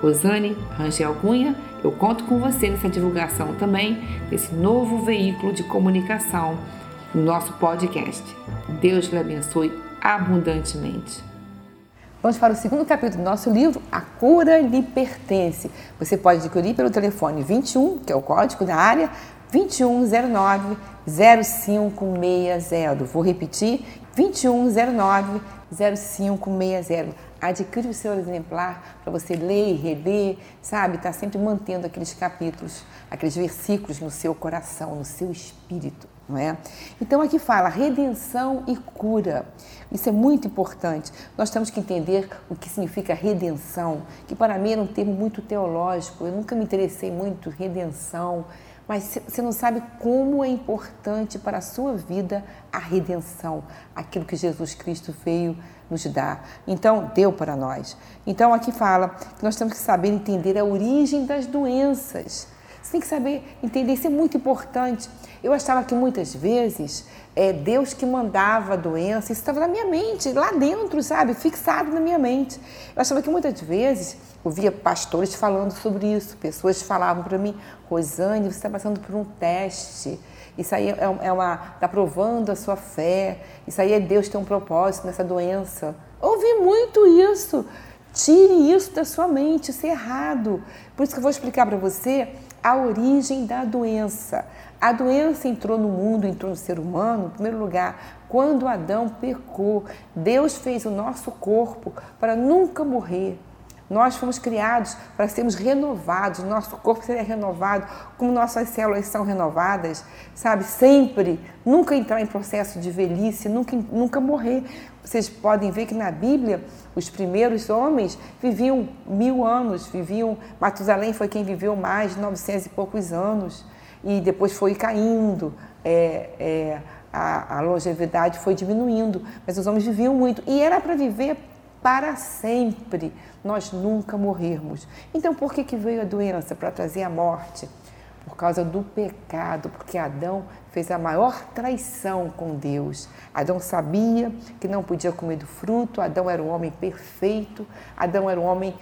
Rosane Rangel Cunha, eu conto com você nessa divulgação também desse novo veículo de comunicação no nosso podcast. Deus lhe abençoe abundantemente. Vamos para o segundo capítulo do nosso livro, A Cura lhe pertence. Você pode adquirir pelo telefone 21, que é o código da área, 2109 0560. Vou repetir, 2109 0560. Adquire o seu exemplar para você ler e reler, sabe? Está sempre mantendo aqueles capítulos, aqueles versículos no seu coração, no seu espírito, não é? Então aqui fala redenção e cura. Isso é muito importante. Nós temos que entender o que significa redenção, que para mim é um termo muito teológico. Eu nunca me interessei muito redenção mas você não sabe como é importante para a sua vida a redenção, aquilo que Jesus Cristo veio nos dar. Então, deu para nós. Então, aqui fala que nós temos que saber entender a origem das doenças. Você tem que saber entender, isso é muito importante. Eu achava que muitas vezes é Deus que mandava a doença, isso estava na minha mente, lá dentro, sabe? Fixado na minha mente. Eu achava que muitas vezes ouvia pastores falando sobre isso, pessoas falavam para mim, Rosane, você está passando por um teste. Isso aí é, é uma. está provando a sua fé. Isso aí é Deus ter um propósito nessa doença. Ouvi muito isso. Tire isso da sua mente, isso é errado. Por isso que eu vou explicar para você a origem da doença. A doença entrou no mundo, entrou no ser humano, em primeiro lugar, quando Adão pecou. Deus fez o nosso corpo para nunca morrer. Nós fomos criados para sermos renovados, nosso corpo seria renovado, como nossas células são renovadas, sabe? Sempre, nunca entrar em processo de velhice, nunca, nunca morrer. Vocês podem ver que na Bíblia os primeiros homens viviam mil anos, viviam. Matusalém foi quem viveu mais de 900 e poucos anos, e depois foi caindo. É, é, a, a longevidade foi diminuindo, mas os homens viviam muito. E era para viver para sempre, nós nunca morrermos. Então, por que, que veio a doença? Para trazer a morte. Por causa do pecado, porque Adão fez a maior traição com Deus. Adão sabia que não podia comer do fruto, Adão era um homem perfeito, Adão era um homem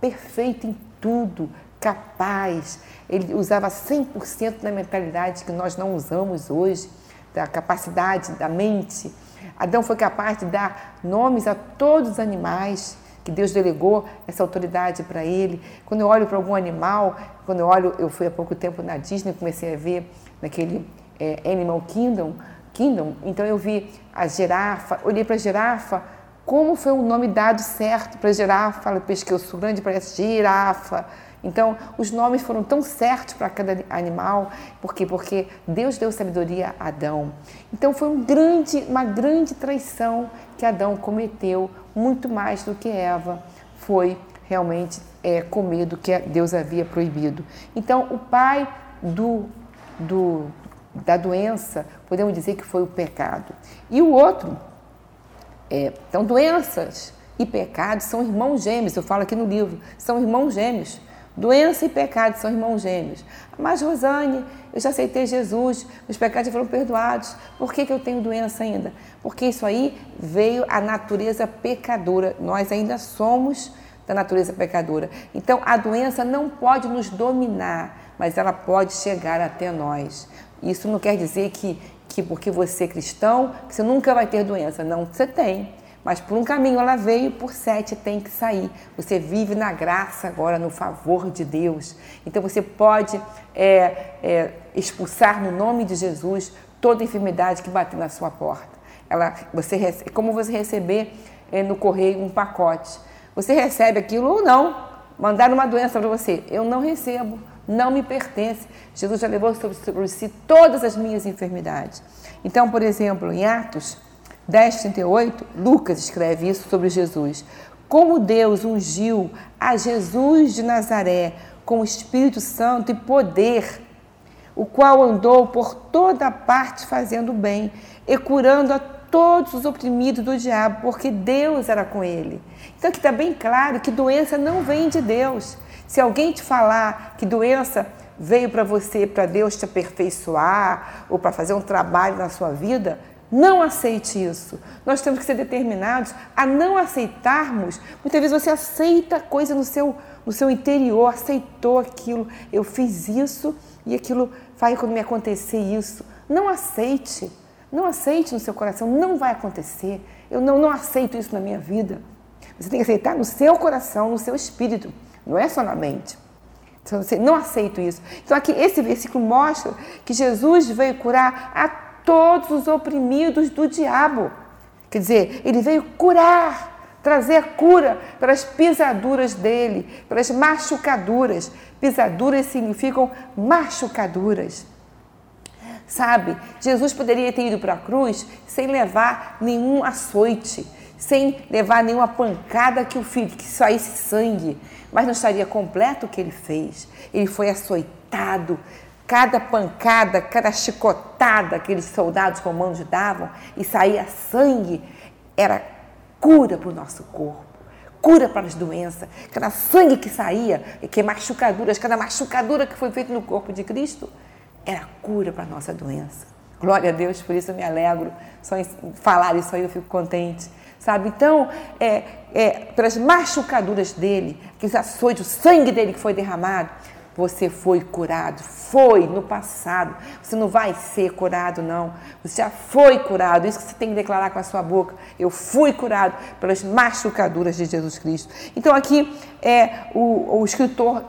perfeito em tudo, capaz. Ele usava 100% da mentalidade que nós não usamos hoje, da capacidade da mente Adão foi capaz de dar nomes a todos os animais que Deus delegou essa autoridade para ele. Quando eu olho para algum animal, quando eu olho, eu fui há pouco tempo na Disney, comecei a ver naquele é, Animal Kingdom, Kingdom, então eu vi a girafa, olhei para a girafa, como foi o nome dado certo para a girafa, ela pescoço grande parece girafa, então, os nomes foram tão certos para cada animal, por quê? Porque Deus deu sabedoria a Adão. Então, foi um grande, uma grande traição que Adão cometeu, muito mais do que Eva foi realmente é, comer do que Deus havia proibido. Então, o pai do, do, da doença, podemos dizer que foi o pecado. E o outro, é, então, doenças e pecados são irmãos gêmeos, eu falo aqui no livro, são irmãos gêmeos. Doença e pecado são irmãos gêmeos. Mas, Rosane, eu já aceitei Jesus, os pecados já foram perdoados. Por que, que eu tenho doença ainda? Porque isso aí veio a natureza pecadora. Nós ainda somos da natureza pecadora. Então, a doença não pode nos dominar, mas ela pode chegar até nós. Isso não quer dizer que, que porque você é cristão, você nunca vai ter doença. Não, você tem. Mas por um caminho ela veio, por sete tem que sair. Você vive na graça agora, no favor de Deus. Então você pode é, é, expulsar no nome de Jesus toda enfermidade que bater na sua porta. Ela, você é como você receber é, no correio um pacote. Você recebe aquilo ou não. Mandaram uma doença para você. Eu não recebo, não me pertence. Jesus já levou sobre, sobre si todas as minhas enfermidades. Então, por exemplo, em Atos 10:38, Lucas escreve isso sobre Jesus. Como Deus ungiu a Jesus de Nazaré com o Espírito Santo e poder, o qual andou por toda parte fazendo bem e curando a todos os oprimidos do diabo, porque Deus era com ele. Então aqui está bem claro que doença não vem de Deus. Se alguém te falar que doença veio para você, para Deus te aperfeiçoar ou para fazer um trabalho na sua vida, não aceite isso. Nós temos que ser determinados a não aceitarmos. Muitas vezes você aceita coisa no seu, no seu interior, aceitou aquilo, eu fiz isso e aquilo vai quando me acontecer isso. Não aceite. Não aceite no seu coração, não vai acontecer. Eu não, não aceito isso na minha vida. Você tem que aceitar no seu coração, no seu espírito, não é só na mente. Então, não aceito isso. Então, aqui, esse versículo mostra que Jesus veio curar a todos os oprimidos do diabo. Quer dizer, ele veio curar, trazer a cura pelas pisaduras dele, pelas machucaduras. Pisaduras significam machucaduras. Sabe, Jesus poderia ter ido para a cruz sem levar nenhum açoite, sem levar nenhuma pancada que o filho que saísse sangue, mas não estaria completo o que ele fez. Ele foi açoitado, cada pancada, cada chicotada que aqueles soldados romanos davam e saía sangue, era cura para o nosso corpo, cura para as doenças. Cada sangue que saía, que machucaduras, cada machucadura que foi feita no corpo de Cristo, era cura para a nossa doença. Glória a Deus, por isso eu me alegro. Só em falar isso aí eu fico contente. Sabe? Então, é, é, pelas machucaduras dele, aqueles açoites, o sangue dele que foi derramado, você foi curado, foi no passado. Você não vai ser curado, não. Você já foi curado. Isso que você tem que declarar com a sua boca. Eu fui curado pelas machucaduras de Jesus Cristo. Então, aqui é o, o escritor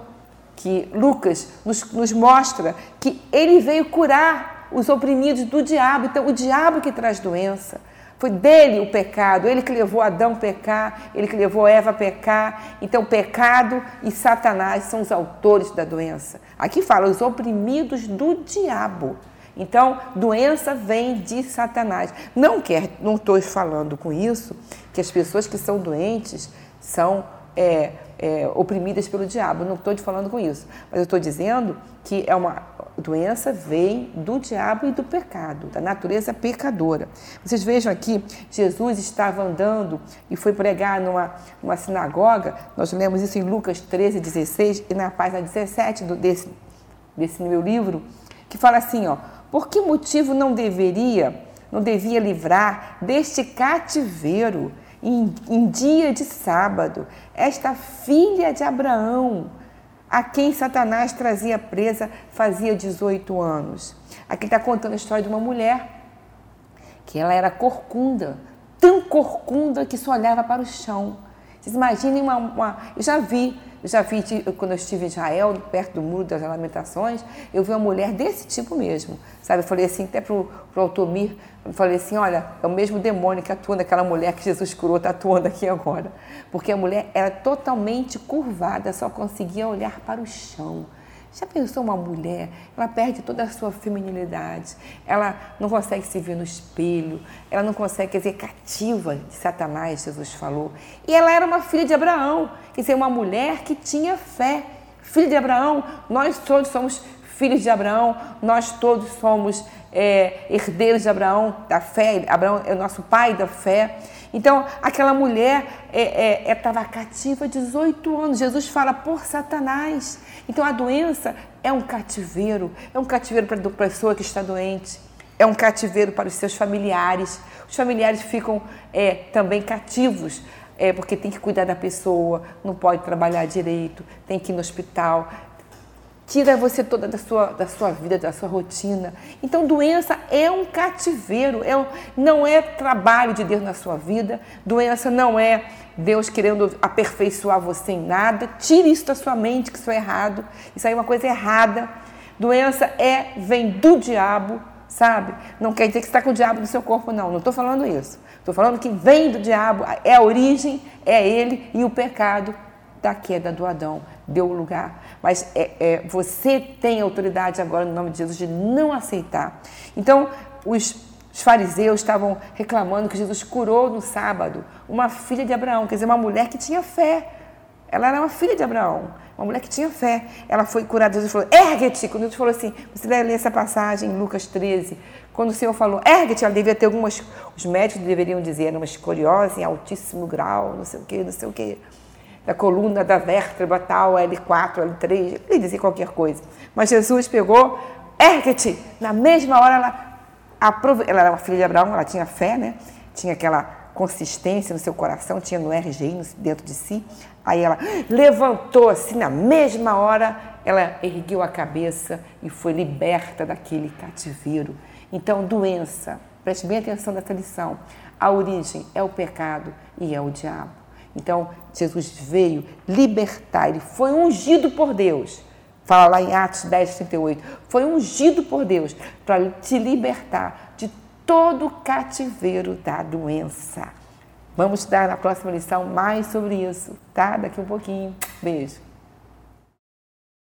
que Lucas nos, nos mostra que ele veio curar os oprimidos do diabo. Então, o diabo que traz doença. Foi dele o pecado, ele que levou Adão a pecar, ele que levou Eva a pecar. Então, pecado e Satanás são os autores da doença. Aqui fala os oprimidos do diabo. Então, doença vem de Satanás. Não quer, não estou falando com isso que as pessoas que são doentes são é, é, oprimidas pelo diabo. Não estou falando com isso. Mas eu estou dizendo que é uma doença vem do diabo e do pecado, da natureza pecadora. Vocês vejam aqui, Jesus estava andando e foi pregar numa, numa sinagoga. Nós lemos isso em Lucas 13, 16 e na página 17 do, desse, desse meu livro, que fala assim, ó, por que motivo não deveria, não devia livrar deste cativeiro em, em dia de sábado esta filha de Abraão, a quem Satanás trazia presa fazia 18 anos. Aqui está contando a história de uma mulher que ela era corcunda, tão corcunda que só olhava para o chão. Vocês imaginem uma, uma eu já vi eu já vi, quando eu estive em Israel, perto do Muro das Lamentações, eu vi uma mulher desse tipo mesmo, sabe? Eu falei assim, até para o Altomir, eu falei assim, olha, é o mesmo demônio que atua naquela mulher que Jesus curou, está atuando aqui agora. Porque a mulher era totalmente curvada, só conseguia olhar para o chão. Já pensou uma mulher? Ela perde toda a sua feminilidade, ela não consegue se ver no espelho, ela não consegue, dizer, cativa de Satanás, Jesus falou. E ela era uma filha de Abraão, quer dizer, uma mulher que tinha fé. Filha de Abraão, nós todos somos filhos de Abraão, nós todos somos é, herdeiros de Abraão, da fé, Abraão é o nosso pai da fé. Então, aquela mulher estava é, é, é cativa 18 anos. Jesus fala por Satanás. Então, a doença é um cativeiro. É um cativeiro para a pessoa que está doente. É um cativeiro para os seus familiares. Os familiares ficam é, também cativos. É, porque tem que cuidar da pessoa, não pode trabalhar direito, tem que ir no hospital, tira você toda da sua, da sua vida, da sua rotina. Então, doença é um cativeiro, é um, não é trabalho de Deus na sua vida, doença não é Deus querendo aperfeiçoar você em nada. Tire isso da sua mente, que isso é errado, isso aí é uma coisa errada. Doença é, vem do diabo, sabe? Não quer dizer que está com o diabo no seu corpo, não, não estou falando isso. Estou falando que vem do diabo, é a origem, é ele e o pecado da queda do Adão deu lugar. Mas é, é, você tem autoridade agora, no nome de Jesus, de não aceitar. Então, os, os fariseus estavam reclamando que Jesus curou no sábado uma filha de Abraão, quer dizer, uma mulher que tinha fé. Ela era uma filha de Abraão, uma mulher que tinha fé. Ela foi curada. Jesus falou: ergue-te. Quando Jesus falou assim, você deve ler essa passagem em Lucas 13. Quando o Senhor falou, ergue-te, ela devia ter algumas. Os médicos deveriam dizer, uma escoliose em altíssimo grau, não sei o quê, não sei o quê. Da coluna, da vértebra, tal, L4, L3, ele dizia qualquer coisa. Mas Jesus pegou, ergue-te. Na mesma hora, ela, aprove... ela era uma filha de Abraão, ela tinha fé, né? Tinha aquela consistência no seu coração, tinha no RGI dentro de si. Aí ela levantou-se, na mesma hora ela ergueu a cabeça e foi liberta daquele cativeiro. Então, doença, preste bem atenção nessa lição. A origem é o pecado e é o diabo. Então, Jesus veio libertar, ele foi ungido por Deus. Fala lá em Atos 10, 38. Foi ungido por Deus para te libertar de todo o cativeiro da doença. Vamos dar na próxima lição mais sobre isso, tá? Daqui um pouquinho. Beijo.